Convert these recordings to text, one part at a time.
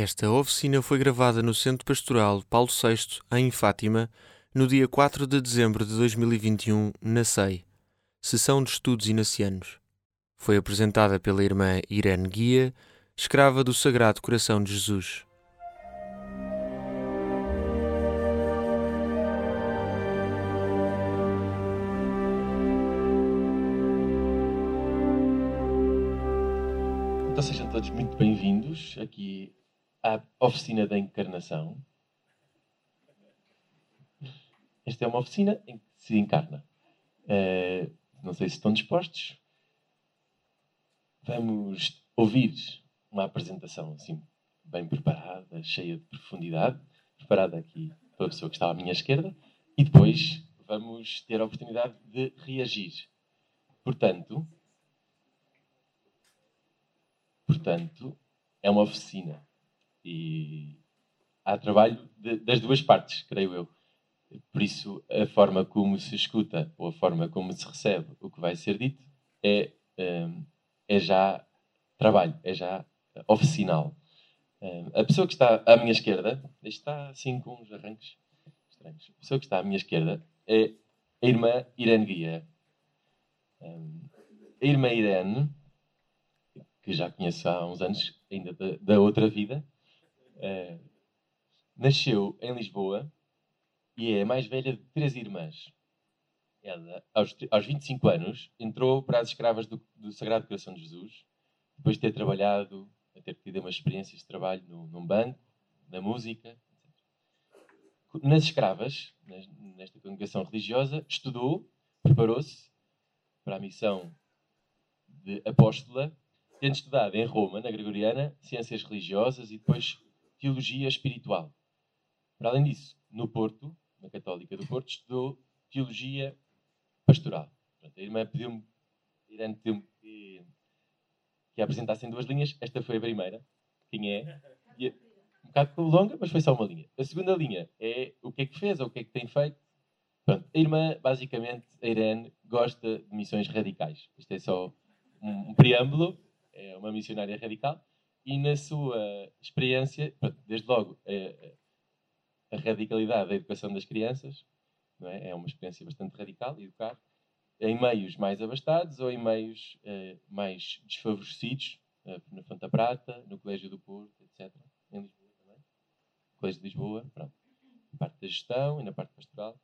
Esta oficina foi gravada no Centro Pastoral Paulo VI, em Fátima, no dia 4 de dezembro de 2021, na SEI, Sessão de Estudos Inacianos. Foi apresentada pela irmã Irene Guia, escrava do Sagrado Coração de Jesus. Então sejam todos muito bem-vindos aqui à oficina da encarnação. Esta é uma oficina em que se encarna. Uh, não sei se estão dispostos. Vamos ouvir uma apresentação assim bem preparada, cheia de profundidade, preparada aqui pela pessoa que está à minha esquerda, e depois vamos ter a oportunidade de reagir. Portanto, portanto, é uma oficina e há trabalho de, das duas partes, creio eu. Por isso, a forma como se escuta ou a forma como se recebe o que vai ser dito é, hum, é já trabalho, é já oficinal. Hum, a pessoa que está à minha esquerda, está assim com uns arranques estranhos. A pessoa que está à minha esquerda é a irmã Irene Guia. Hum, a irmã Irene, que já conheço há uns anos, ainda da, da outra vida, Uh, nasceu em Lisboa e é a mais velha de três irmãs. Ela, aos, aos 25 anos, entrou para as escravas do, do, Sagrado Coração de Jesus, depois de ter trabalhado, a ter tido uma experiência de trabalho no, num banco, na música. Nas escravas, nesta congregação religiosa, estudou, preparou-se para a missão de apóstola, tendo estudado em Roma, na Gregoriana, ciências religiosas e depois teologia espiritual. Para além disso, no Porto, na Católica do Porto, estudou teologia pastoral. Portanto, a irmã pediu-me, Irene pediu-me que, que a apresentasse em duas linhas. Esta foi a primeira. Quem é? E, um bocado longa, mas foi só uma linha. A segunda linha é o que é que fez ou o que é que tem feito. Pronto, a irmã, basicamente, a Irene, gosta de missões radicais. Isto é só um, um preâmbulo, é uma missionária radical e na sua experiência, desde logo, a, a radicalidade da educação das crianças é? é? uma experiência bastante radical, educar em meios mais abastados ou em meios uh, mais desfavorecidos, uh, na Fonta Prata, no Colégio do Porto, etc. Em Lisboa também. Colégio de Lisboa, pronto. Na parte da gestão e na parte pastoral.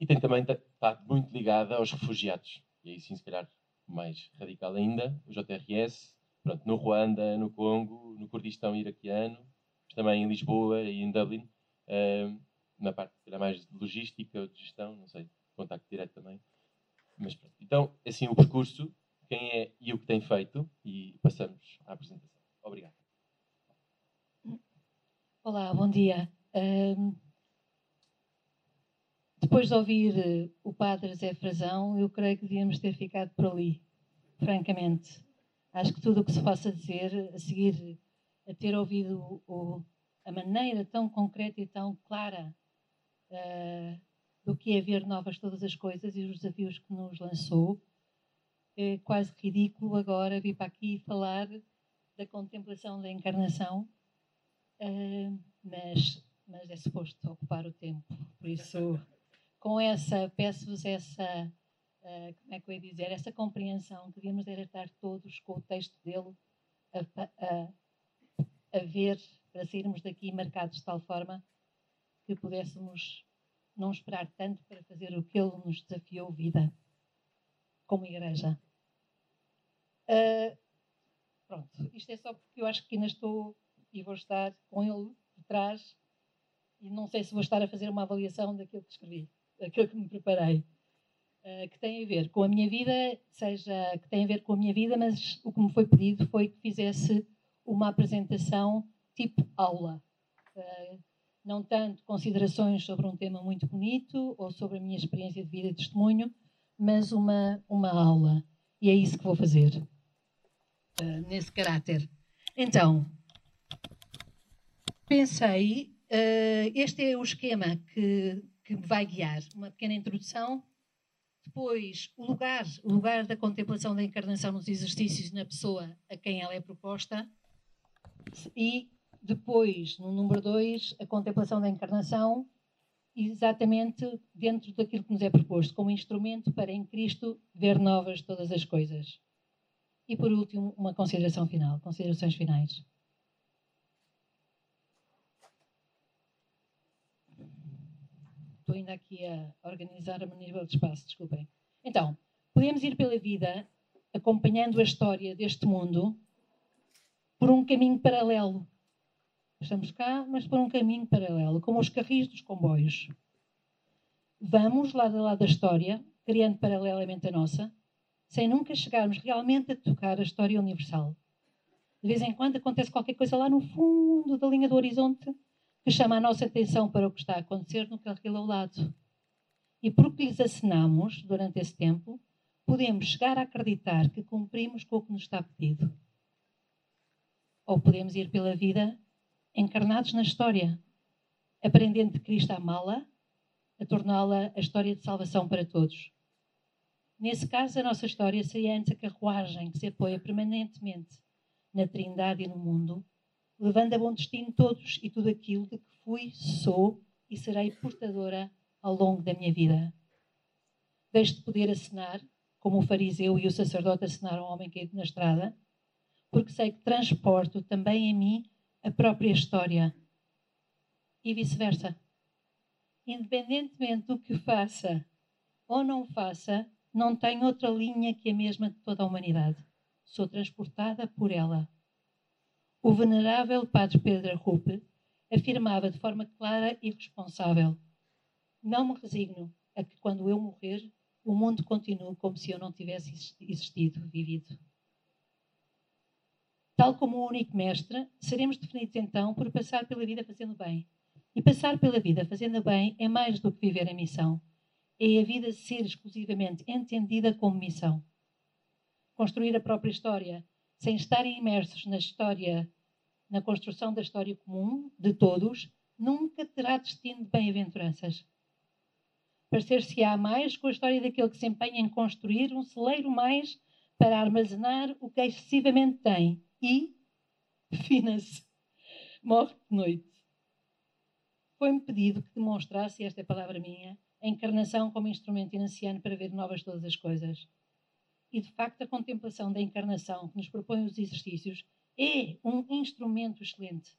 E tem também, está muito ligada aos refugiados. E aí sim, se calhar, mais radical ainda, o JRS, pronto, no Ruanda, no Congo, no Kurdistão iraquiano, também em Lisboa e em Dublin, uh, na parte era mais logística ou de gestão, não sei, contacto direto também. Mas pronto. Então, assim, o percurso, quem é e o que tem feito, e passamos à apresentação. Obrigado. Olá, bom dia. Um, depois de ouvir eh, o padre Zé Frazão, eu creio que devíamos ter ficado por ali, francamente. Acho que tudo o que se possa dizer a seguir a ter ouvido o, a maneira tão concreta e tão clara uh, do que é ver novas todas as coisas e os desafios que nos lançou, é quase ridículo agora vir para aqui falar da contemplação da encarnação, uh, mas, mas é suposto ocupar o tempo. Por isso, com essa, peço-vos essa como é que eu ia dizer, essa compreensão que devíamos estar todos com o texto dele a, a, a ver para sairmos daqui marcados de tal forma que pudéssemos não esperar tanto para fazer o que ele nos desafiou vida como igreja. Uh, pronto, isto é só porque eu acho que ainda estou e vou estar com ele por trás e não sei se vou estar a fazer uma avaliação daquilo que escrevi, daquilo que me preparei. Eh, que tem a ver com a minha vida, seja que tem a ver com a minha vida, mas o que me foi pedido foi que fizesse uma apresentação tipo aula. Uh, não tanto considerações sobre um tema muito bonito ou sobre a minha experiência de vida e testemunho, mas uma, uma aula. E é isso que vou fazer, uh, nesse caráter. Então, pensei, uh, este é o esquema que, que me vai guiar. Uma pequena introdução, depois, o lugar, o lugar da contemplação da encarnação nos exercícios na pessoa a quem ela é proposta. E depois, no número 2, a contemplação da encarnação, exatamente dentro daquilo que nos é proposto, como instrumento para em Cristo ver novas todas as coisas. E por último, uma consideração final, considerações finais. Estou ainda aqui a organizar a nível de espaço, desculpem. Então, podemos ir pela vida acompanhando a história deste mundo por um caminho paralelo. Estamos cá, mas por um caminho paralelo, como os carris dos comboios. Vamos lado a lado da história, criando paralelamente a nossa, sem nunca chegarmos realmente a tocar a história universal. De vez em quando acontece qualquer coisa lá no fundo da linha do horizonte que chama a nossa atenção para o que está a acontecer no carril ao lado. E porque lhes acenamos durante esse tempo, podemos chegar a acreditar que cumprimos com o que nos está pedido. Ou podemos ir pela vida encarnados na história, aprendendo de Cristo a amá-la, a torná-la a história de salvação para todos. Nesse caso, a nossa história seria antes a carruagem que se apoia permanentemente na Trindade e no mundo, levando a bom destino todos e tudo aquilo de que fui, sou e serei portadora ao longo da minha vida. Deixo de poder acenar, como o fariseu e o sacerdote acenaram ao homem caído na estrada, porque sei que transporto também em mim a própria história. E vice-versa. Independentemente do que faça ou não faça, não tenho outra linha que a mesma de toda a humanidade. Sou transportada por ela. O venerável Padre Pedro Rupe afirmava de forma clara e responsável: Não me resigno a que, quando eu morrer, o mundo continue como se eu não tivesse existido, vivido. Tal como o único mestre, seremos definidos então por passar pela vida fazendo bem. E passar pela vida fazendo bem é mais do que viver a missão é a vida ser exclusivamente entendida como missão. Construir a própria história, sem estarem imersos na história, na construção da história comum de todos, nunca terá destino de bem-aventuranças. Parecer-se-á mais com a história daquele que se empenha em construir um celeiro mais para armazenar o que excessivamente tem e, fina-se, morre de noite. Foi-me pedido que demonstrasse, esta é palavra minha, a encarnação como instrumento inanciano para ver novas todas as coisas. E, de facto, a contemplação da encarnação que nos propõe os exercícios é um instrumento excelente.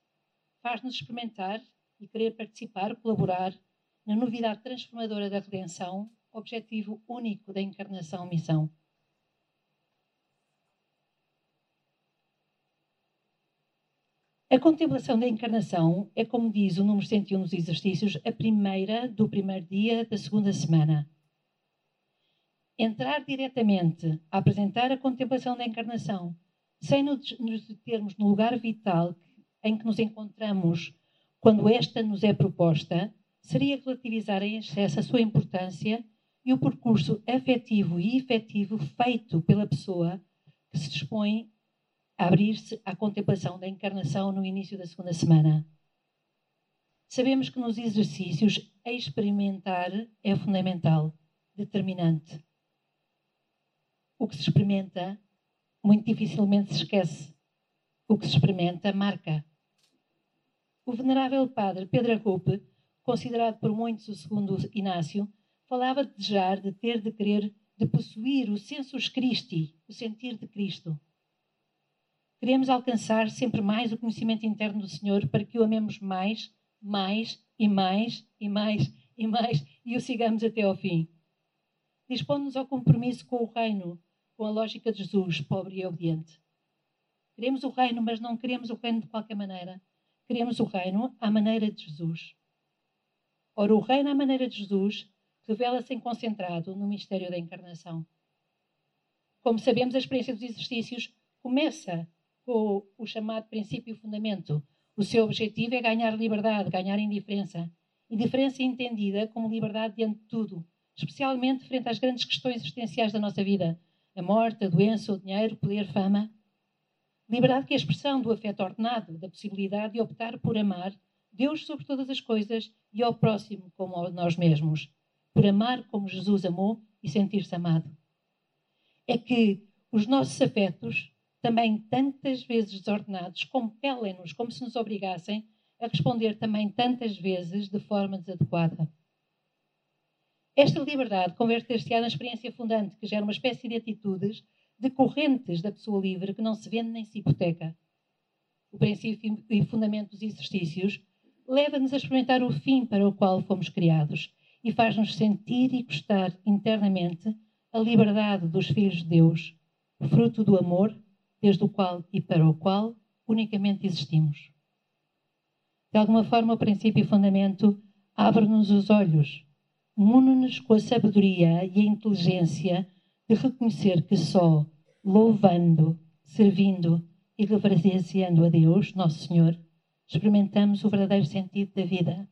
Faz-nos experimentar e querer participar, colaborar na novidade transformadora da redenção, objetivo único da encarnação-missão. A contemplação da encarnação é, como diz o número 101 dos exercícios, a primeira do primeiro dia da segunda semana. Entrar diretamente a apresentar a contemplação da encarnação, sem nos determos no lugar vital em que nos encontramos quando esta nos é proposta, seria relativizar em excesso a sua importância e o percurso afetivo e efetivo feito pela pessoa que se dispõe abrir-se à contemplação da encarnação no início da segunda semana. Sabemos que nos exercícios experimentar é fundamental, determinante. O que se experimenta muito dificilmente se esquece. O que se experimenta marca. O venerável padre Pedro Arupe, considerado por muitos o segundo Inácio, falava de desejar, de ter, de querer, de possuir o sensus Christi, o sentir de Cristo. Queremos alcançar sempre mais o conhecimento interno do Senhor para que o amemos mais, mais e mais e mais e mais e o sigamos até ao fim. Dispõe-nos ao compromisso com o reino, com a lógica de Jesus, pobre e obediente. Queremos o reino, mas não queremos o reino de qualquer maneira. Queremos o reino à maneira de Jesus. Ora, o reino à maneira de Jesus revela-se concentrado no mistério da encarnação. Como sabemos, a experiência dos exercícios começa com o chamado princípio fundamento. O seu objetivo é ganhar liberdade, ganhar indiferença. Indiferença entendida como liberdade diante de tudo, especialmente frente às grandes questões existenciais da nossa vida: a morte, a doença, o dinheiro, o poder, fama. Liberdade que é a expressão do afeto ordenado, da possibilidade de optar por amar Deus sobre todas as coisas e ao próximo como a nós mesmos, por amar como Jesus amou e sentir-se amado. É que os nossos afetos também tantas vezes desordenados, compelem-nos como se nos obrigassem a responder também tantas vezes de forma desadequada. Esta liberdade converter-se-á na experiência fundante, que gera uma espécie de atitudes decorrentes da pessoa livre que não se vende nem se hipoteca. O princípio e fundamento dos exercícios leva-nos a experimentar o fim para o qual fomos criados e faz-nos sentir e gostar internamente a liberdade dos filhos de Deus, fruto do amor, desde o qual e para o qual unicamente existimos. De alguma forma, o princípio e fundamento abre-nos os olhos, mune-nos com a sabedoria e a inteligência de reconhecer que só louvando, servindo e reverenciando a Deus, nosso Senhor, experimentamos o verdadeiro sentido da vida,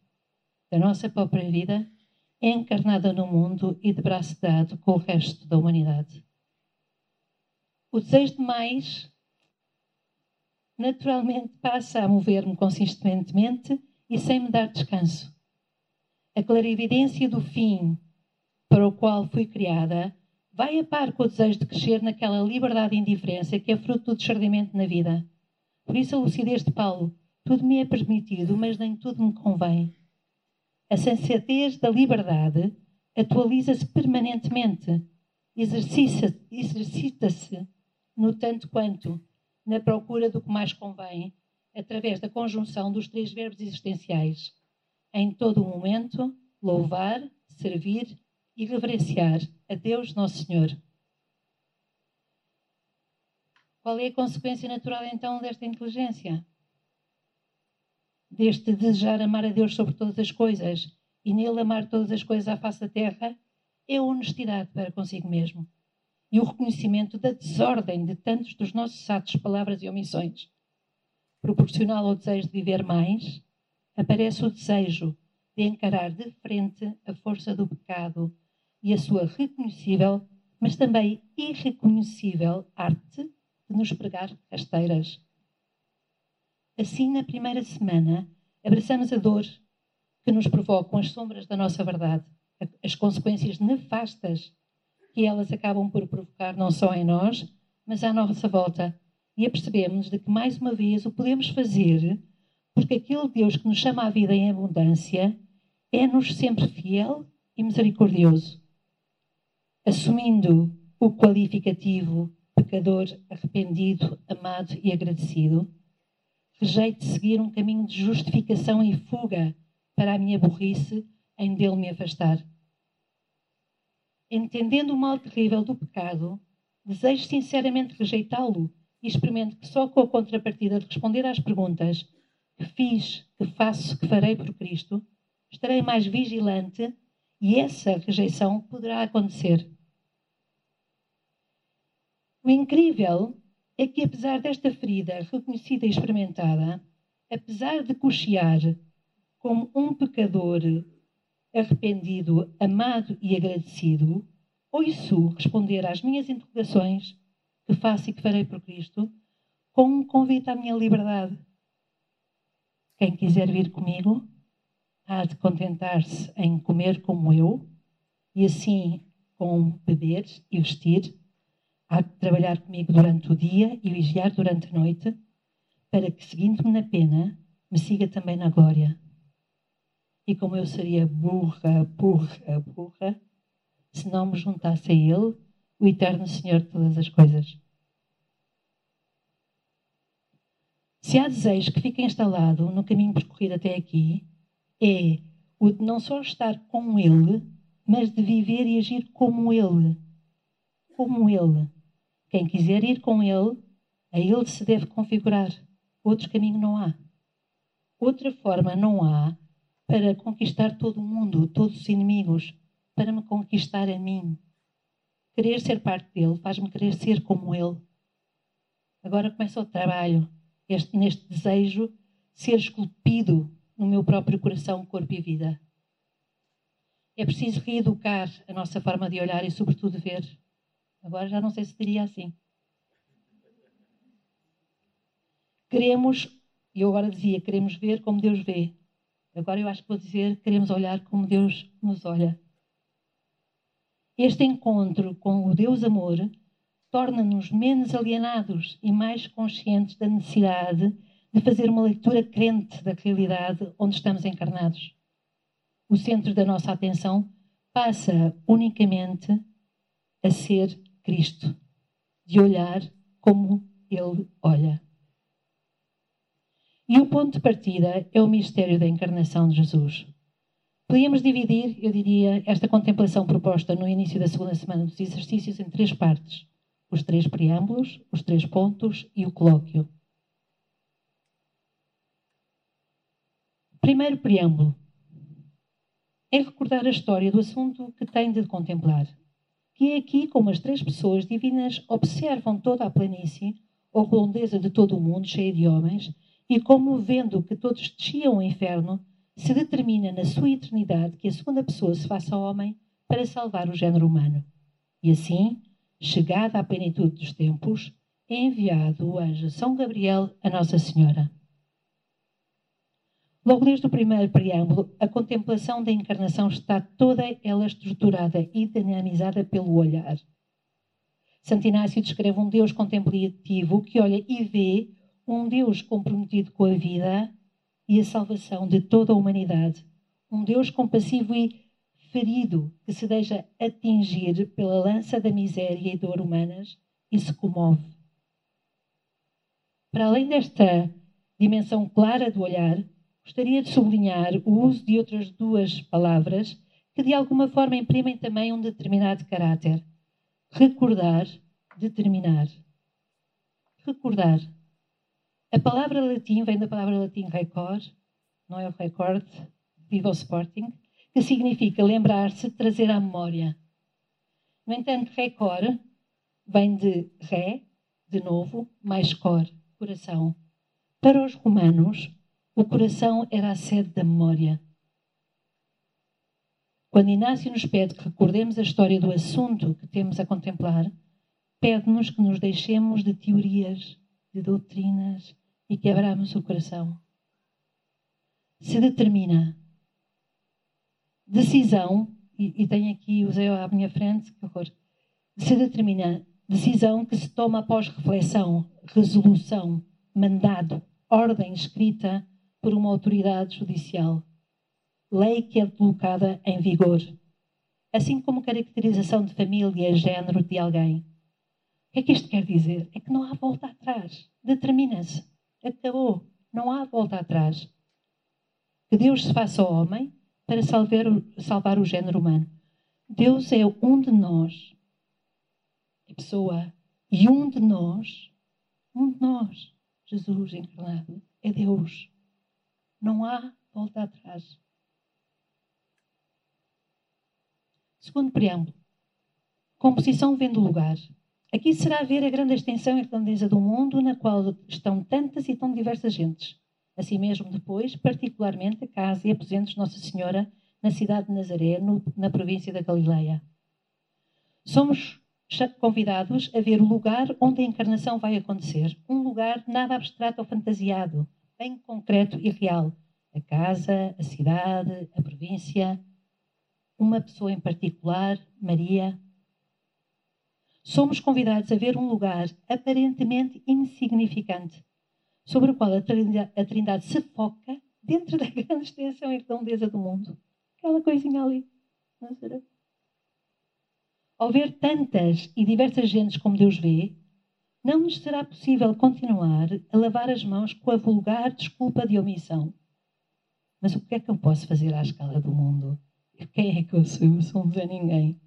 da nossa própria vida, encarnada no mundo e de braço dado com o resto da humanidade. O desejo de mais naturalmente passa a mover-me consistentemente e sem me dar descanso. A clarividência do fim para o qual fui criada vai a par com o desejo de crescer naquela liberdade e indiferença que é fruto do discernimento na vida. Por isso a lucidez de Paulo tudo me é permitido, mas nem tudo me convém. A sensatez da liberdade atualiza-se permanentemente, exercita-se no tanto quanto na procura do que mais convém, através da conjunção dos três verbos existenciais. Em todo momento, louvar, servir e reverenciar a Deus Nosso Senhor. Qual é a consequência natural então desta inteligência? deste desejar amar a Deus sobre todas as coisas e nele amar todas as coisas à face da terra, é a honestidade para consigo mesmo e o reconhecimento da desordem de tantos dos nossos atos, palavras e omissões. Proporcional ao desejo de viver mais, aparece o desejo de encarar de frente a força do pecado e a sua reconhecível, mas também irreconhecível arte de nos pregar rasteiras Assim, na primeira semana, abraçamos a dor que nos provocam as sombras da nossa verdade, as consequências nefastas que elas acabam por provocar não só em nós, mas à nossa volta. E apercebemos de que, mais uma vez, o podemos fazer porque aquele Deus que nos chama à vida em abundância é-nos sempre fiel e misericordioso. Assumindo o qualificativo pecador, arrependido, amado e agradecido, rejeito seguir um caminho de justificação e fuga para a minha burrice em dele me afastar. Entendendo o mal terrível do pecado, desejo sinceramente rejeitá-lo e experimento que só com a contrapartida de responder às perguntas que fiz, que faço, que farei por Cristo, estarei mais vigilante e essa rejeição poderá acontecer. O incrível é que, apesar desta ferida reconhecida e experimentada, apesar de cochear como um pecador arrependido, amado e agradecido, ouço responder às minhas interrogações que faço e que farei por Cristo com um convite à minha liberdade. Quem quiser vir comigo há de contentar-se em comer como eu e assim com beber e vestir Há de trabalhar comigo durante o dia e vigiar durante a noite, para que, seguindo-me na pena, me siga também na glória. E como eu seria burra, burra, burra, se não me juntasse a Ele, o eterno Senhor de todas as coisas. Se há desejo que fica instalado no caminho percorrido até aqui, é o de não só estar com Ele, mas de viver e agir como Ele. Como Ele. Quem quiser ir com ele, a ele se deve configurar. Outro caminho não há. Outra forma não há para conquistar todo o mundo, todos os inimigos, para me conquistar a mim. Querer ser parte dele faz-me querer ser como ele. Agora começa o trabalho, este, neste desejo, ser esculpido no meu próprio coração, corpo e vida. É preciso reeducar a nossa forma de olhar e, sobretudo, ver Agora já não sei se diria assim. Queremos, eu agora dizia, queremos ver como Deus vê. Agora eu acho que vou dizer, queremos olhar como Deus nos olha. Este encontro com o Deus amor torna-nos menos alienados e mais conscientes da necessidade de fazer uma leitura crente da realidade onde estamos encarnados. O centro da nossa atenção passa unicamente a ser Cristo, de olhar como Ele olha. E o ponto de partida é o mistério da encarnação de Jesus. Podíamos dividir, eu diria, esta contemplação proposta no início da segunda semana dos exercícios em três partes: os três preâmbulos, os três pontos e o colóquio. Primeiro preâmbulo é recordar a história do assunto que tem de contemplar, que é aqui como as três pessoas divinas observam toda a planície ou redondeza de todo o mundo cheia de homens e como vendo que todos desciam ao inferno, se determina na sua eternidade que a segunda pessoa se faça homem para salvar o género humano. E assim, chegada à plenitude dos tempos, é enviado o anjo São Gabriel a Nossa Senhora. Logo desde o primeiro preâmbulo, a contemplação da encarnação está toda ela estruturada e dinamizada pelo olhar. Santo Inácio descreve um Deus contemplativo que olha e vê um Deus comprometido com a vida e a salvação de toda a humanidade. Um Deus compassivo e ferido que se deixa atingir pela lança da miséria e dor humanas e se comove. Para além desta dimensão clara do olhar, gostaria de sublinhar o uso de outras duas palavras que de alguma forma imprimem também um determinado caráter. Recordar, determinar. Recordar. A palavra latim vem da palavra latim record, não é o record, viva o Sporting, que significa lembrar-se, trazer à memória. No entanto, record vem de ré, de novo, mais cor, coração. Para os romanos, o coração era a sede da memória. Quando Inácio nos pede que recordemos a história do assunto que temos a contemplar, pede-nos que nos deixemos de teorias, de doutrinas e que abramos o coração. Se determina. Decisão, e, e tenho aqui, usei à minha frente, que horror. Se determina. Decisão que se toma após reflexão, resolução, mandado, ordem escrita por uma autoridade judicial. Lei que é colocada em vigor. Assim como caracterização de família, género de alguém. O que é que isto quer dizer? É que não há volta atrás. Determina-se. Acabou. Não há volta atrás. Que Deus se faça homem para salvar o, salvar o género humano. Deus é um de nós. É pessoa. E um de nós, um de nós, Jesus encarnado, é Deus. Não há volta atrás. Segundo preâmbulo. Composição vem do lugar. Aqui será ver a grande extensão grandeza do mundo na qual estão tantas e tão diversas gentes. Assim mesmo depois, particularmente, a casa e aposentos de Nossa Senhora na cidade de Nazaré, no, na província da Galileia. Somos convidados a ver o lugar onde a encarnação vai acontecer. Um lugar nada abstrato ou fantasiado, bem concreto e real. A casa, a cidade, a província, uma pessoa em particular, Maria. Somos convidados a ver um lugar aparentemente insignificante, sobre o qual a Trindade, se foca dentro da grande extensão e redondeza do mundo. Aquela coisinha ali. Ao ver tantas e diversas gentes como Deus vê, não nos será possível continuar a lavar as mãos com a vulgar desculpa de omissão. Mas o que é que eu posso fazer à escala do mundo? Quem é que eu sou? Eu sou um Zé Ninguém.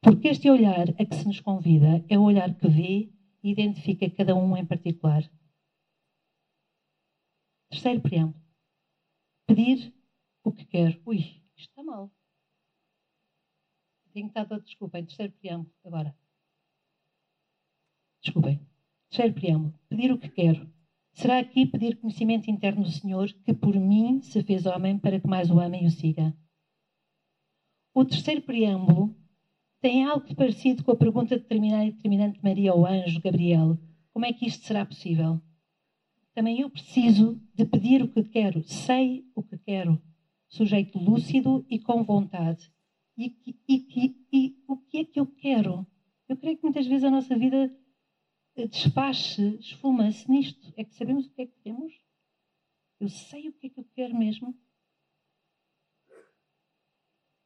Porque este olhar a que se nos convida é o olhar que vê e identifica cada um em particular. Terceiro preâmbulo. Pedir o que quer. Ui, isto está mal. Tenho estado a desculpem. Terceiro preâmbulo, agora. Desculpem. Terceiro preâmbulo. Pedir o que quero. Será aqui pedir conhecimento interno do Senhor, que por mim se fez homem para que mais o ame e o siga. O terceiro preâmbulo tem algo parecido com a pergunta determinada e determinante de Maria ao anjo Gabriel. Como é que isto será possível? Também eu preciso de pedir o que quero, sei o que quero, sujeito lúcido e com vontade. E, e, e, e o que é que eu quero? Eu creio que muitas vezes a nossa vida desfaz-se, esfuma-se nisto. É que sabemos o que é que temos. Eu sei o que é que eu quero mesmo.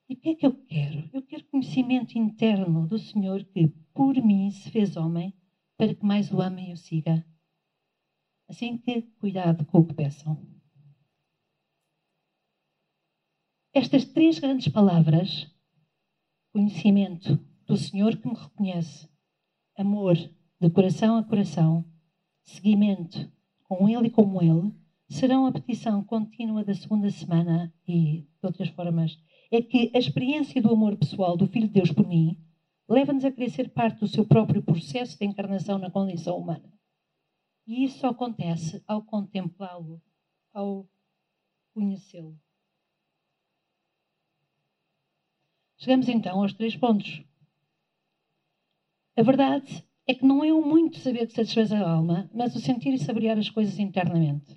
E o que é que eu quero? Eu quero conhecimento interno do Senhor que, por mim, se fez homem para que mais o amem e o siga. Assim que, cuidado com o que peçam. Estas três grandes palavras, conhecimento do Senhor que me reconhece, amor de coração a coração, seguimento com Ele e como Ele, serão a petição contínua da segunda semana e de outras formas. É que a experiência do amor pessoal do Filho de Deus por mim leva-nos a querer ser parte do seu próprio processo de encarnação na condição humana. E isso acontece ao contemplá-lo, ao conhecê-lo. Chegamos então aos três pontos. A verdade é que não é o muito saber que satisfaz a alma, mas o sentir e saborear as coisas internamente.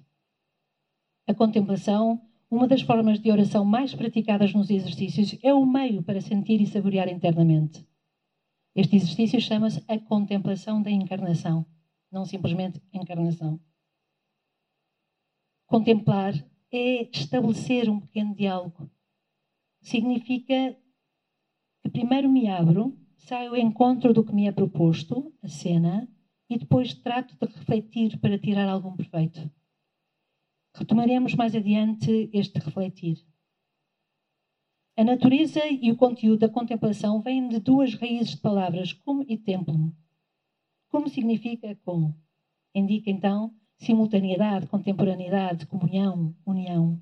A contemplação, uma das formas de oração mais praticadas nos exercícios, é o meio para sentir e saborear internamente. Este exercício chama-se a contemplação da encarnação, não simplesmente encarnação. Contemplar é estabelecer um pequeno diálogo. Significa que primeiro me abro, saio ao encontro do que me é proposto, a cena, e depois trato de refletir para tirar algum proveito. Retomaremos mais adiante este refletir. A natureza e o conteúdo da contemplação vêm de duas raízes de palavras, como e templo. Como significa como? Indica então simultaneidade, contemporaneidade, comunhão, união.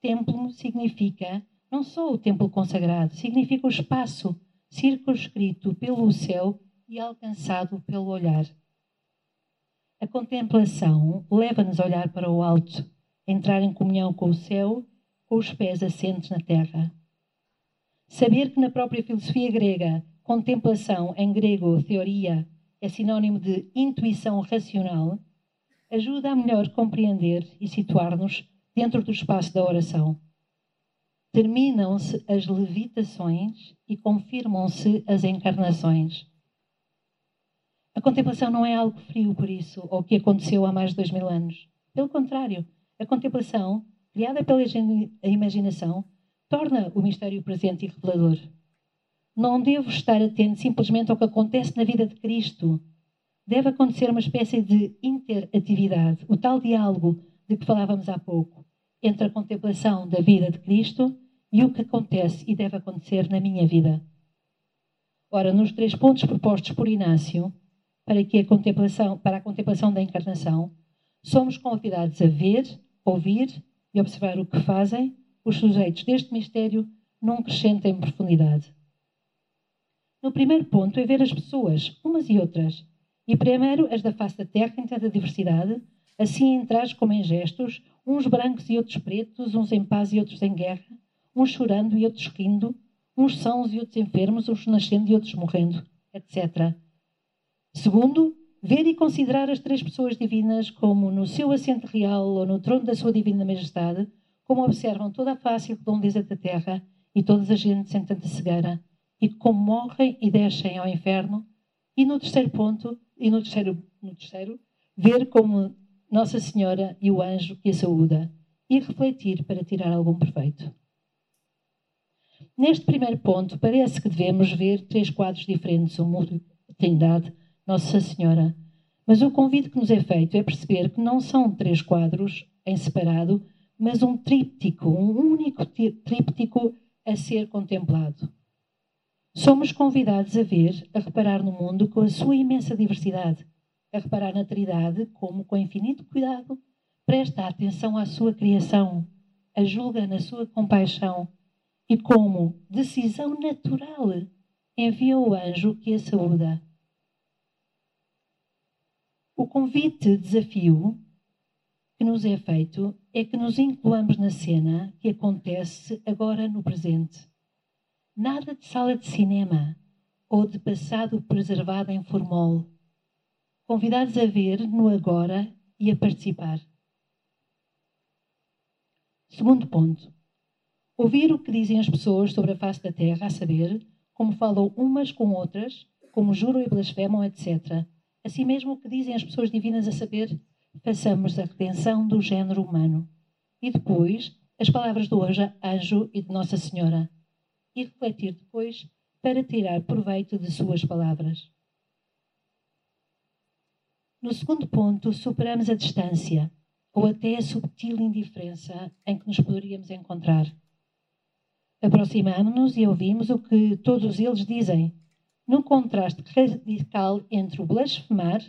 Templo significa não só o templo consagrado, significa o espaço circunscrito pelo céu e alcançado pelo olhar. A contemplação leva-nos a olhar para o alto, entrar em comunhão com o céu, com os pés assentes na terra. Saber que na própria filosofia grega, contemplação, em grego, teoria, é sinônimo de intuição racional, ajuda a melhor compreender e situar-nos dentro do espaço da oração. Terminam-se as levitações e confirmam-se as encarnações. A contemplação não é algo frio, por isso, ou que aconteceu há mais de dois mil anos. Pelo contrário, a contemplação, criada pela imaginação, torna o mistério presente e revelador. Não devo estar atento simplesmente ao que acontece na vida de Cristo. Deve acontecer uma espécie de interatividade, o tal diálogo de que falávamos há pouco, entre a contemplação da vida de Cristo e o que acontece e deve acontecer na minha vida. Ora, nos três pontos propostos por Inácio, para que a contemplação, para a contemplação da encarnação, somos convidados a ver, ouvir e observar o que fazem os sujeitos deste mistério num crescente em profundidade. No primeiro ponto é ver as pessoas, umas e outras, e primeiro as da face da terra em tanta diversidade, assim em trajes como em gestos, uns brancos e outros pretos, uns em paz e outros em guerra, uns chorando e outros rindo, uns sãos e outros enfermos, uns nascendo e outros morrendo, etc. Segundo, ver e considerar as três pessoas divinas como no seu assento real ou no trono da sua divina majestade, como observam toda a face e redondeza da terra e todas as gentes em tanta cegueira, e como morrem e descem ao inferno. E no terceiro ponto, e no terceiro, no terceiro ver como Nossa Senhora e o anjo que a saúda, e refletir para tirar algum proveito. Neste primeiro ponto, parece que devemos ver três quadros diferentes, o mundo, Trindade, nossa Senhora. Mas o convite que nos é feito é perceber que não são três quadros em separado, mas um tríptico, um único tríptico a ser contemplado. Somos convidados a ver, a reparar no mundo com a sua imensa diversidade, a reparar na Trindade como, com infinito cuidado, presta atenção à sua criação, a julga na sua compaixão e, como decisão natural, envia o anjo que a saúda. O convite, desafio que nos é feito é que nos incluamos na cena que acontece agora no presente. Nada de sala de cinema ou de passado preservado em formol. Convidados a ver no agora e a participar. Segundo ponto. Ouvir o que dizem as pessoas sobre a face da Terra, a saber, como falam umas com outras, como juram e blasfemam, etc. Assim mesmo o que dizem as pessoas divinas a saber, façamos a redenção do género humano. E depois, as palavras do anjo e de Nossa Senhora. E refletir depois para tirar proveito de suas palavras. No segundo ponto, superamos a distância, ou até a subtil indiferença em que nos poderíamos encontrar. Aproximamos-nos e ouvimos o que todos eles dizem, num contraste radical entre o blasfemar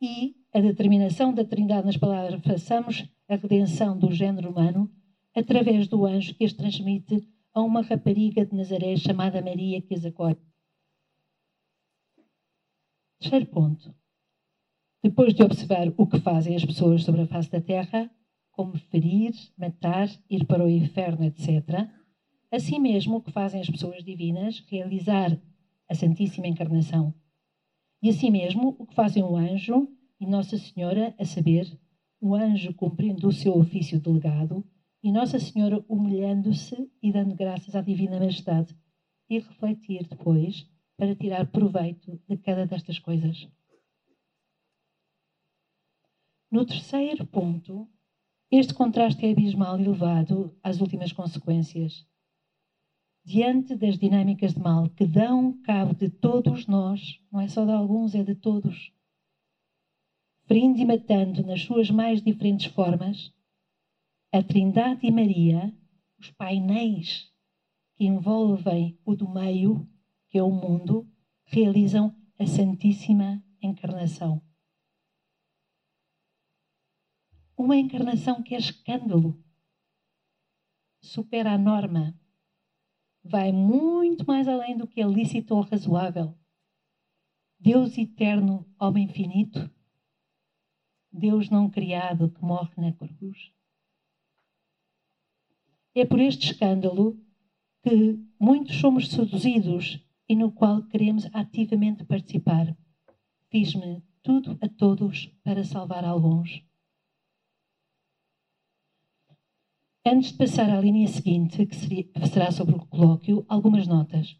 e a determinação da Trindade nas palavras façamos a redenção do género humano através do anjo que as transmite a uma rapariga de Nazaré chamada Maria que as acolhe. Terceiro ponto. Depois de observar o que fazem as pessoas sobre a face da terra, como ferir, matar, ir para o inferno, etc., assim mesmo o que fazem as pessoas divinas, realizar a Santíssima Encarnação. E assim mesmo o que fazem o anjo e Nossa Senhora, a saber, o anjo cumprindo o seu ofício delegado e Nossa Senhora humilhando-se e dando graças à Divina Majestade e refletir depois para tirar proveito de cada destas coisas. No terceiro ponto, este contraste é abismal e levado às últimas consequências. Diante das dinâmicas de mal que dão cabo de todos nós, não é só de alguns, é de todos, ferindo e matando nas suas mais diferentes formas, a Trindade e Maria, os painéis que envolvem o do meio, que é o mundo, realizam a Santíssima Encarnação uma encarnação que é escândalo. Supera a norma. Vai muito mais além do que é lícito ou razoável. Deus eterno, homem finito. Deus não criado que morre na cruz. É por este escândalo que muitos somos seduzidos e no qual queremos ativamente participar. Fiz-me tudo a todos para salvar alguns. Antes de passar à linha seguinte, que, seria, que será sobre o colóquio, algumas notas.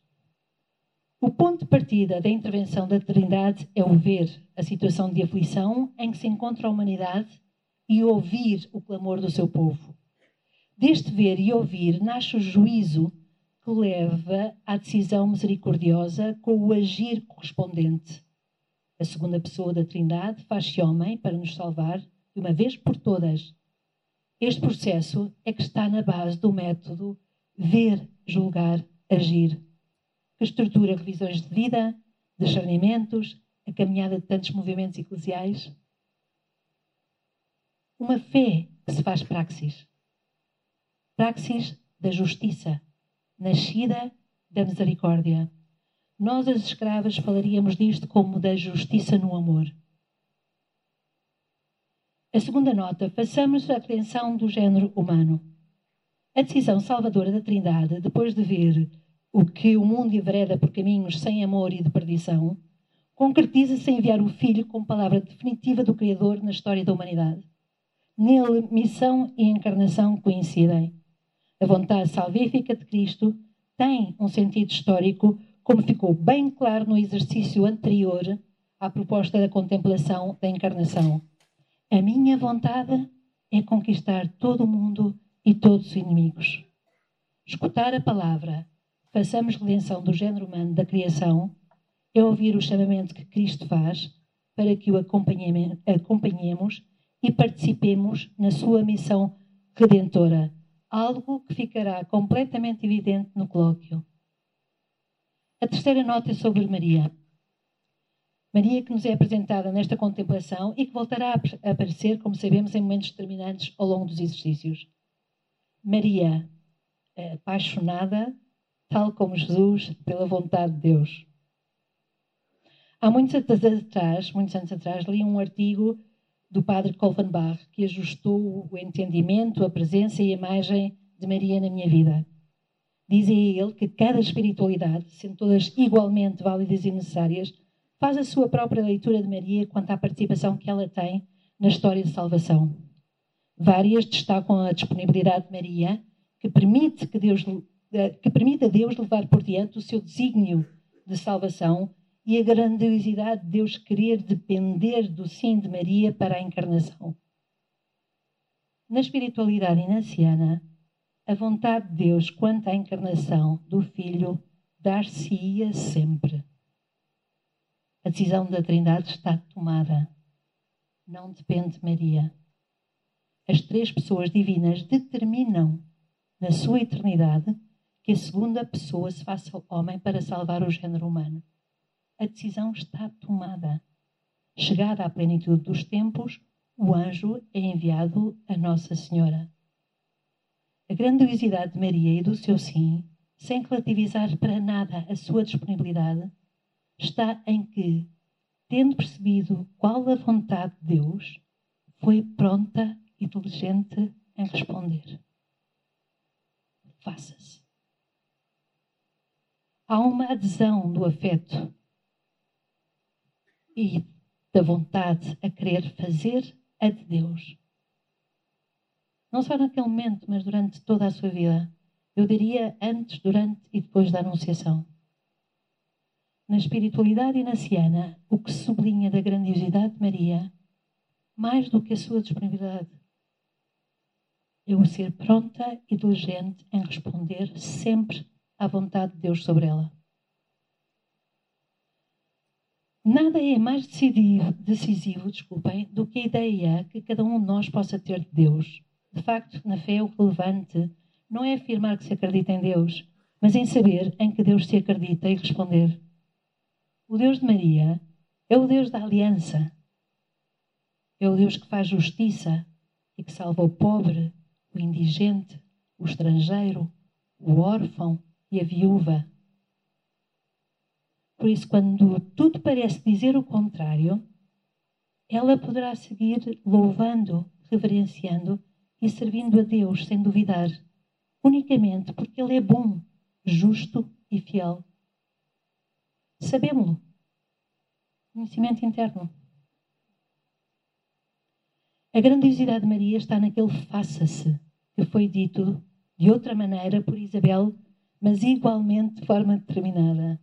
O ponto de partida da intervenção da Trindade é o ver a situação de aflição em que se encontra a humanidade e ouvir o clamor do seu povo. Deste ver e ouvir nasce o juízo que leva à decisão misericordiosa com o agir correspondente. A segunda pessoa da Trindade faz-se homem para nos salvar de uma vez por todas este processo é que está na base do método ver, julgar, agir, que estrutura revisões de vida, discernimentos, a caminhada de tantos movimentos eclesiais. Uma fé que se faz praxis. Praxis da justiça, nascida da misericórdia. Nós, as escravas, falaríamos disto como da justiça no amor. A segunda nota, façamos a apreensão do género humano. A decisão salvadora da Trindade, depois de ver o que o mundo envereda por caminhos sem amor e de perdição, concretiza-se em enviar o Filho como palavra definitiva do Criador na história da humanidade. Nele, missão e encarnação coincidem. A vontade salvífica de Cristo tem um sentido histórico, como ficou bem claro no exercício anterior à proposta da contemplação da encarnação. A minha vontade é conquistar todo o mundo e todos os inimigos. Escutar a palavra, façamos redenção do género humano da criação, é ouvir o chamamento que Cristo faz para que o acompanhemos e participemos na sua missão redentora, algo que ficará completamente evidente no colóquio. A terceira nota é sobre Maria. Maria que nos é apresentada nesta contemplação e que voltará a aparecer, como sabemos, em momentos determinantes ao longo dos exercícios. Maria, apaixonada, tal como Jesus, pela vontade de Deus. Há muitos anos atrás, muitos anos atrás, li um artigo do padre Kolvenbach que ajustou o entendimento, a presença e a imagem de Maria na minha vida. Dizia ele que cada espiritualidade, sendo todas igualmente válidas e necessárias, faz a sua própria leitura de Maria quanto à participação que ela tem na história de salvação. Várias destacam a disponibilidade de Maria, que permite que Deus que permite a Deus levar por diante o seu desígnio de salvação e a grandiosidade de Deus querer depender do sim de Maria para a encarnação. Na espiritualidade inanciana, a vontade de Deus quanto à encarnação do Filho dar-se-ia sempre. A decisão da Trindade está tomada. Não depende de Maria. As três pessoas divinas determinam, na sua eternidade, que a segunda pessoa se faça homem para salvar o género humano a decisão está tomada. Chegada à plenitude dos tempos, o anjo é enviado a Nossa Senhora. A grandiosidade de Maria e do seu sim, sem relativizar para nada a sua disponibilidade, está em que, tendo percebido qual a vontade de Deus, foi pronta e diligente em responder. Faça-se. Há uma adesão do afeto e da vontade a querer fazer a de Deus. Não só naquele momento, mas durante toda a sua vida. Eu diria antes, durante e depois da Anunciação. Na espiritualidade inaciana, o que sublinha da grandiosidade de Maria, mais do que a sua disponibilidade, é o ser pronta e diligente em responder sempre à vontade de Deus sobre ela. Nada é mais decisivo, decisivo desculpem, do que a ideia que cada um de nós possa ter de Deus. De facto, na fé, o relevante não é afirmar que se acredita em Deus, mas em saber em que Deus se acredita e responder. O Deus de Maria é o Deus da aliança. É o Deus que faz justiça e que salva o pobre, o indigente, o estrangeiro, o órfão e a viúva. Por isso, quando tudo parece dizer o contrário, ela poderá seguir louvando, reverenciando e servindo a Deus sem duvidar, unicamente porque Ele é bom, justo e fiel. Sabemos-lo. Conhecimento interno. A grandiosidade de Maria está naquele faça-se que foi dito de outra maneira por Isabel, mas igualmente de forma determinada.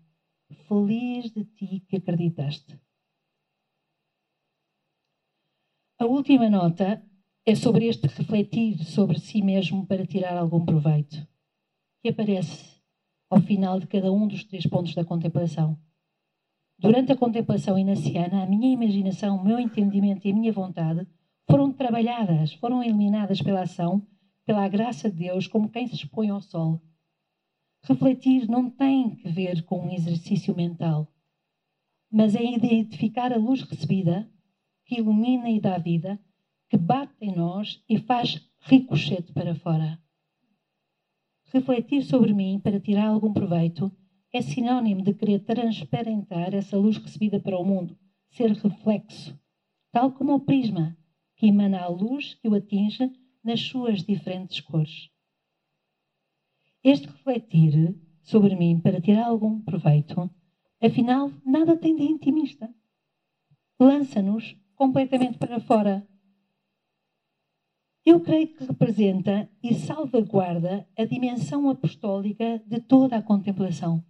Feliz de ti que acreditaste. A última nota é sobre este refletir sobre si mesmo para tirar algum proveito, que aparece ao final de cada um dos três pontos da contemplação. Durante a contemplação inaciana, a minha imaginação, o meu entendimento e a minha vontade foram trabalhadas, foram eliminadas pela ação, pela graça de Deus, como quem se expõe ao sol. Refletir não tem que ver com um exercício mental, mas é identificar a luz recebida que ilumina e dá vida, que bate em nós e faz ricochete para fora. Refletir sobre mim para tirar algum proveito é sinónimo de querer transparentar essa luz recebida para o mundo, ser reflexo, tal como o prisma que emana a luz que o atinge nas suas diferentes cores. Este refletir sobre mim para tirar algum proveito, afinal, nada tem de intimista. Lança-nos completamente para fora. Eu creio que representa e salvaguarda a dimensão apostólica de toda a contemplação.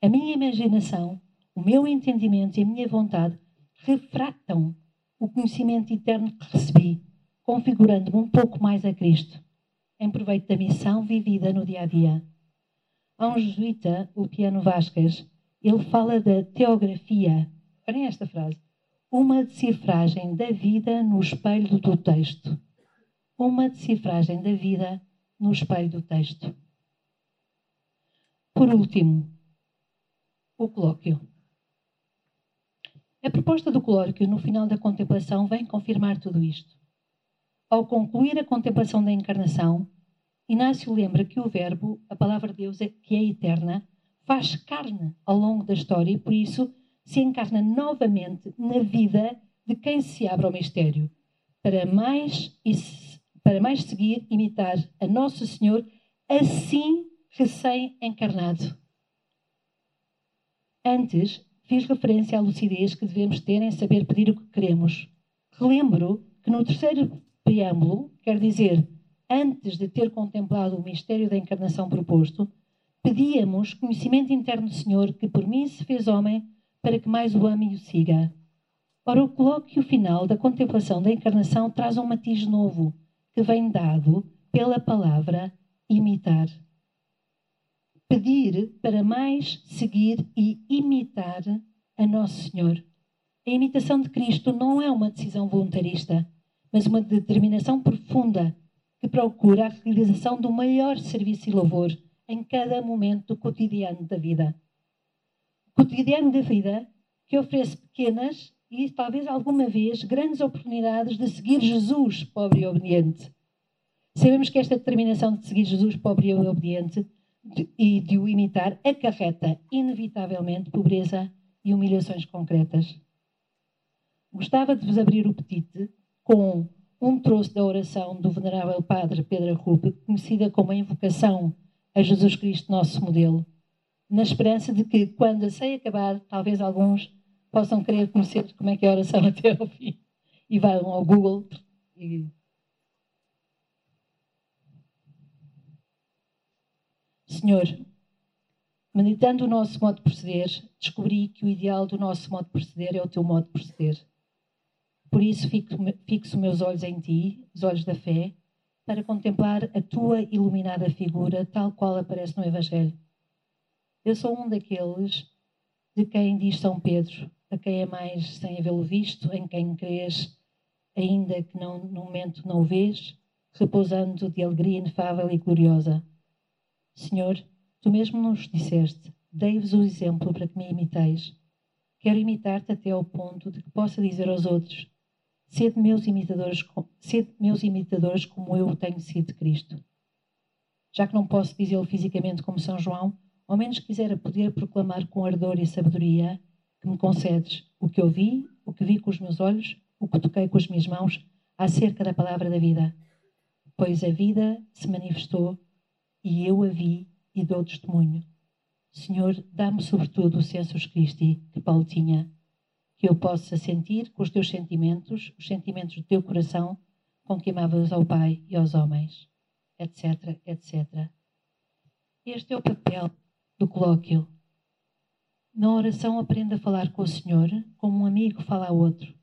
A minha imaginação, o meu entendimento e a minha vontade refratam o conhecimento eterno que recebi, configurando-me um pouco mais a Cristo em proveito da missão vivida no dia a dia. Há um jesuíta, o Piano Vasquez, ele fala da teografia. Olhem esta frase. Uma decifragem da vida no espelho do texto. Uma decifragem da vida no espelho do texto. Por último, o colóquio. A proposta do colóquio no final da contemplação vem confirmar tudo isto. Ao concluir a contemplação da encarnação, Inácio lembra que o Verbo, a palavra de Deus, é, que é eterna, faz carne ao longo da história e por isso se encarna novamente na vida de quem se abre ao mistério, para mais, para mais seguir, imitar a Nosso Senhor, assim recém-encarnado. Antes, fiz referência à lucidez que devemos ter em saber pedir o que queremos. Relembro que no terceiro preâmbulo, quer dizer, antes de ter contemplado o mistério da encarnação proposto, pedíamos conhecimento interno do Senhor, que por mim se fez homem, para que mais o ame e o siga. Ora, o colóquio final da contemplação da encarnação traz um matiz novo, que vem dado pela palavra imitar. Pedir para mais seguir e imitar a Nosso Senhor. A imitação de Cristo não é uma decisão voluntarista, mas uma determinação profunda que procura a realização do maior serviço e louvor em cada momento cotidiano da vida. Cotidiano da vida que oferece pequenas e talvez alguma vez grandes oportunidades de seguir Jesus, pobre e obediente. Sabemos que esta determinação de seguir Jesus, pobre e obediente, e de o imitar, acarreta inevitavelmente pobreza e humilhações concretas. Gostava de vos abrir o apetite com um troço da oração do venerável padre Pedro Rupe, conhecida como a invocação a Jesus Cristo, nosso modelo, na esperança de que, quando a ceia acabar, talvez alguns possam querer conhecer como é que é a oração até ao fim. E vão ao Google e Senhor, meditando o nosso modo de proceder, descobri que o ideal do nosso modo de proceder é o teu modo de proceder. Por isso fixo meus olhos em ti, os olhos da fé, para contemplar a tua iluminada figura, tal qual aparece no Evangelho. Eu sou um daqueles de quem diz São Pedro, a quem é mais sem havê-lo visto, em quem crês, ainda que não, no momento não o vês, repousando de alegria inefável e gloriosa. Senhor, tu mesmo nos disseste, dei-vos o exemplo para que me imiteis. Quero imitar-te até ao ponto de que possa dizer aos outros, Sede meus imitadores, sede meus imitadores como eu tenho sido de Cristo. Já que não posso dizê-lo fisicamente como São João, ao menos quisera poder proclamar com ardor e sabedoria que me concedes o que ouvi, o que vi com os meus olhos, o que toquei com as minhas mãos, acerca da palavra da vida. Pois a vida se manifestou e eu a vi e dou testemunho. Senhor, dá-me sobretudo o sensus Christi que Paulo tinha que eu possa sentir com os teus sentimentos, os sentimentos do teu coração, com que amavas ao Pai e aos homens, etc, etc. Este é o papel do colóquio. Na oração aprenda a falar com o Senhor como um amigo fala a outro.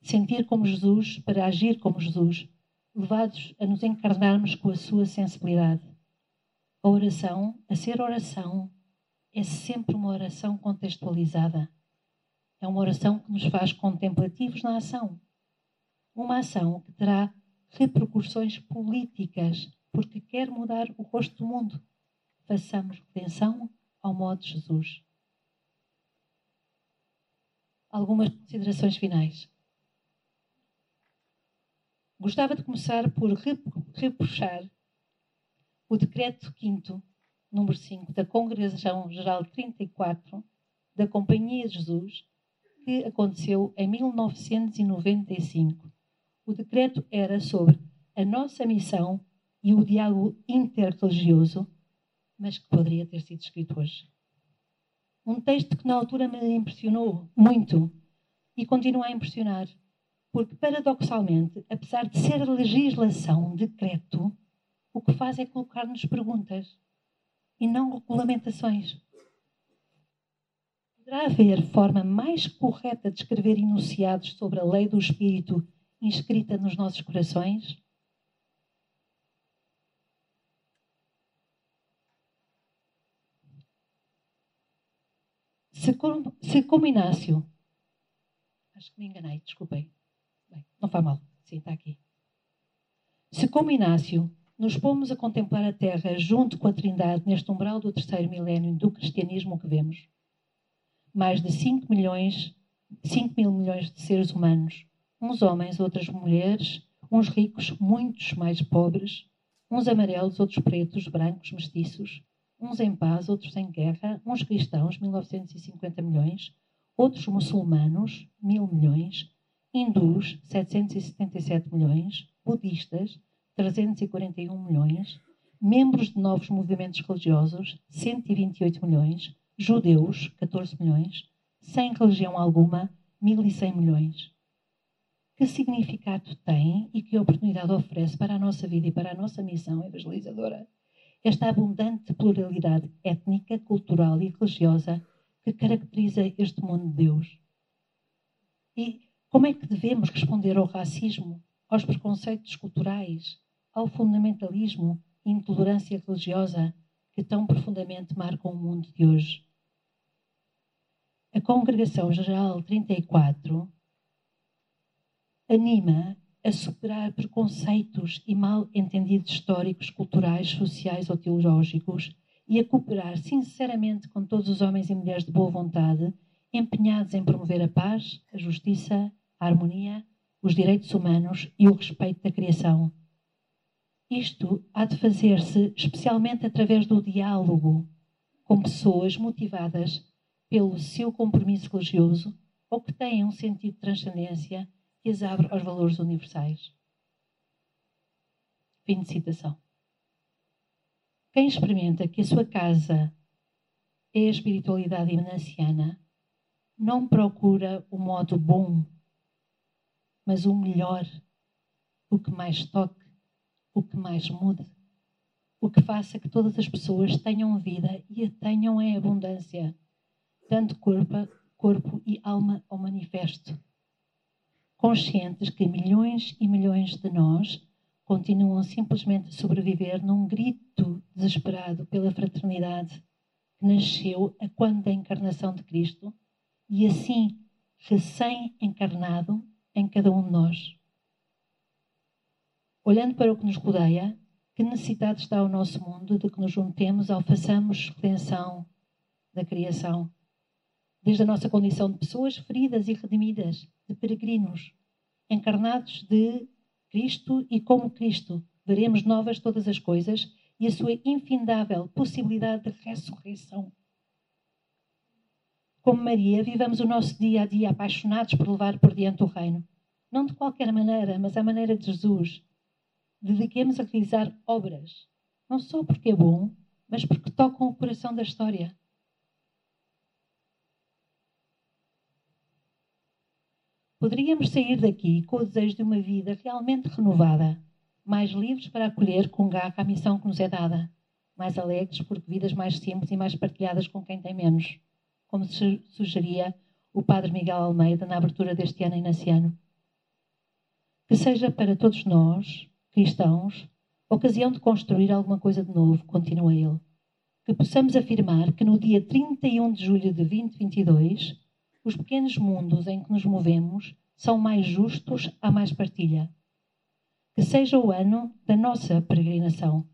Sentir como Jesus para agir como Jesus, levados a nos encarnarmos com a sua sensibilidade. A oração, a ser oração, é sempre uma oração contextualizada é uma oração que nos faz contemplativos na ação. Uma ação que terá repercussões políticas, porque quer mudar o rosto do mundo. Façamos redenção ao modo de Jesus. Algumas considerações finais. Gostava de começar por repuxar o decreto 5 número 5 da Congregação Geral 34 da Companhia de Jesus, que aconteceu em 1995. O decreto era sobre a nossa missão e o diálogo interreligioso, mas que poderia ter sido escrito hoje. Um texto que na altura me impressionou muito e continua a impressionar, porque paradoxalmente, apesar de ser legislação, decreto, o que faz é colocar-nos perguntas e não regulamentações. Poderá haver forma mais correta de escrever enunciados sobre a lei do Espírito inscrita nos nossos corações? Se, se como Inácio, acho que me enganei, desculpem. Bem, não faz mal, sim, está aqui. Se como Inácio nos pomos a contemplar a Terra junto com a Trindade neste umbral do terceiro milénio do cristianismo que vemos, mais de 5 milhões, 5 mil milhões de seres humanos, uns homens, outras mulheres, uns ricos, muitos mais pobres, uns amarelos, outros pretos, brancos, mestiços, uns em paz, outros em guerra, uns cristãos, 1950 milhões, outros muçulmanos, mil milhões, hindus, 777 milhões, budistas, 341 milhões, membros de novos movimentos religiosos, 128 milhões, judeus, 14 milhões, sem religião alguma, 1.100 milhões. que significado tem e que oportunidade oferece para a nossa vida e para a nossa missão evangelizadora esta abundante pluralidade étnica, cultural e religiosa que caracteriza este mundo de Deus? E como é que devemos responder ao racismo, aos preconceitos culturais, ao fundamentalismo e intolerância religiosa que tão profundamente marcam o mundo de hoje? A Congregação Geral 34 anima a superar preconceitos e mal entendidos históricos, culturais, sociais ou teológicos e a cooperar sinceramente com todos os homens e mulheres de boa vontade, empenhados em promover a paz, a justiça, a harmonia, os direitos humanos e o respeito da criação. Isto há de fazer-se especialmente através do diálogo com pessoas motivadas pelo seu compromisso religioso ou que têm um sentido de transcendência que as abre aos valores universais. Fim de citação. Quem experimenta que a sua casa é a espiritualidade inanciana não procura o modo bom, mas o melhor, o que mais toque, o que mais mude, o que faça que todas as pessoas tenham vida e a tenham em abundância, dando corpo, corpo e alma ao manifesto conscientes que milhões e milhões de nós continuam simplesmente a sobreviver num grito desesperado pela fraternidade que nasceu a quando da encarnação de Cristo e assim recém-encarnado em cada um de nós. Olhando para o que nos rodeia, que necessidade está o nosso mundo de que nos juntemos ao façamos redenção da criação, desde a nossa condição de pessoas feridas e redimidas, de peregrinos, encarnados de Cristo e como Cristo. Veremos novas todas as coisas e a sua infindável possibilidade de ressurreição. Como Maria, vivamos o nosso dia a dia apaixonados por levar por diante o reino. Não de qualquer maneira, mas à maneira de Jesus. Dediquemos a realizar obras, não só porque é bom, mas porque tocam o coração da história. Poderíamos sair daqui com o desejo de uma vida realmente renovada, mais livres para acolher com garra a missão que nos é dada, mais alegres porque vidas mais simples e mais partilhadas com quem tem menos, como sugeria o Padre Miguel Almeida na abertura deste ano inaciano. Que seja para todos nós, cristãos, ocasião de construir alguma coisa de novo, continua ele. Que possamos afirmar que no dia 31 de julho de 2022 os pequenos mundos em que nos movemos são mais justos, há mais partilha. Que seja o ano da nossa peregrinação.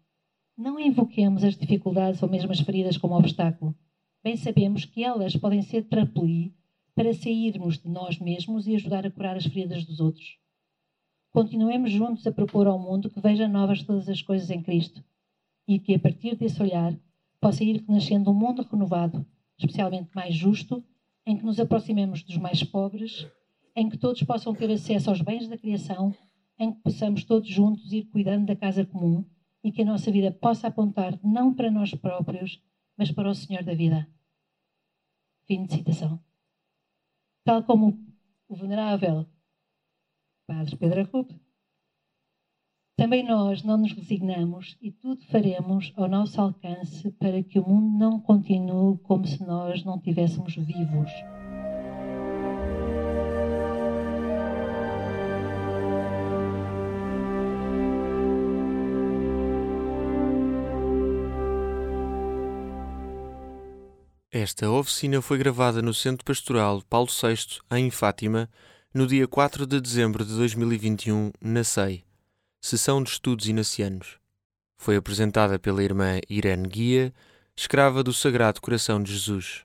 Não invoquemos as dificuldades ou mesmo as feridas como obstáculo. Bem sabemos que elas podem ser trampolim para sairmos de nós mesmos e ajudar a curar as feridas dos outros. Continuemos juntos a propor ao mundo que veja novas todas as coisas em Cristo e que, a partir desse olhar, possa ir renascendo um mundo renovado, especialmente mais justo em que nos aproximemos dos mais pobres, em que todos possam ter acesso aos bens da criação, em que possamos todos juntos ir cuidando da casa comum e que a nossa vida possa apontar não para nós próprios, mas para o Senhor da vida. Fim de citação. Tal como o venerável Padre Pedro Arrupe, também nós não nos resignamos e tudo faremos ao nosso alcance para que o mundo não continue como se nós não tivéssemos vivos. Esta oficina foi gravada no Centro Pastoral Paulo VI, em Fátima, no dia 4 de dezembro de 2021, na SEI. Sessão de Estudos Inacianos. Foi apresentada pela irmã Irene Guia, escrava do Sagrado Coração de Jesus.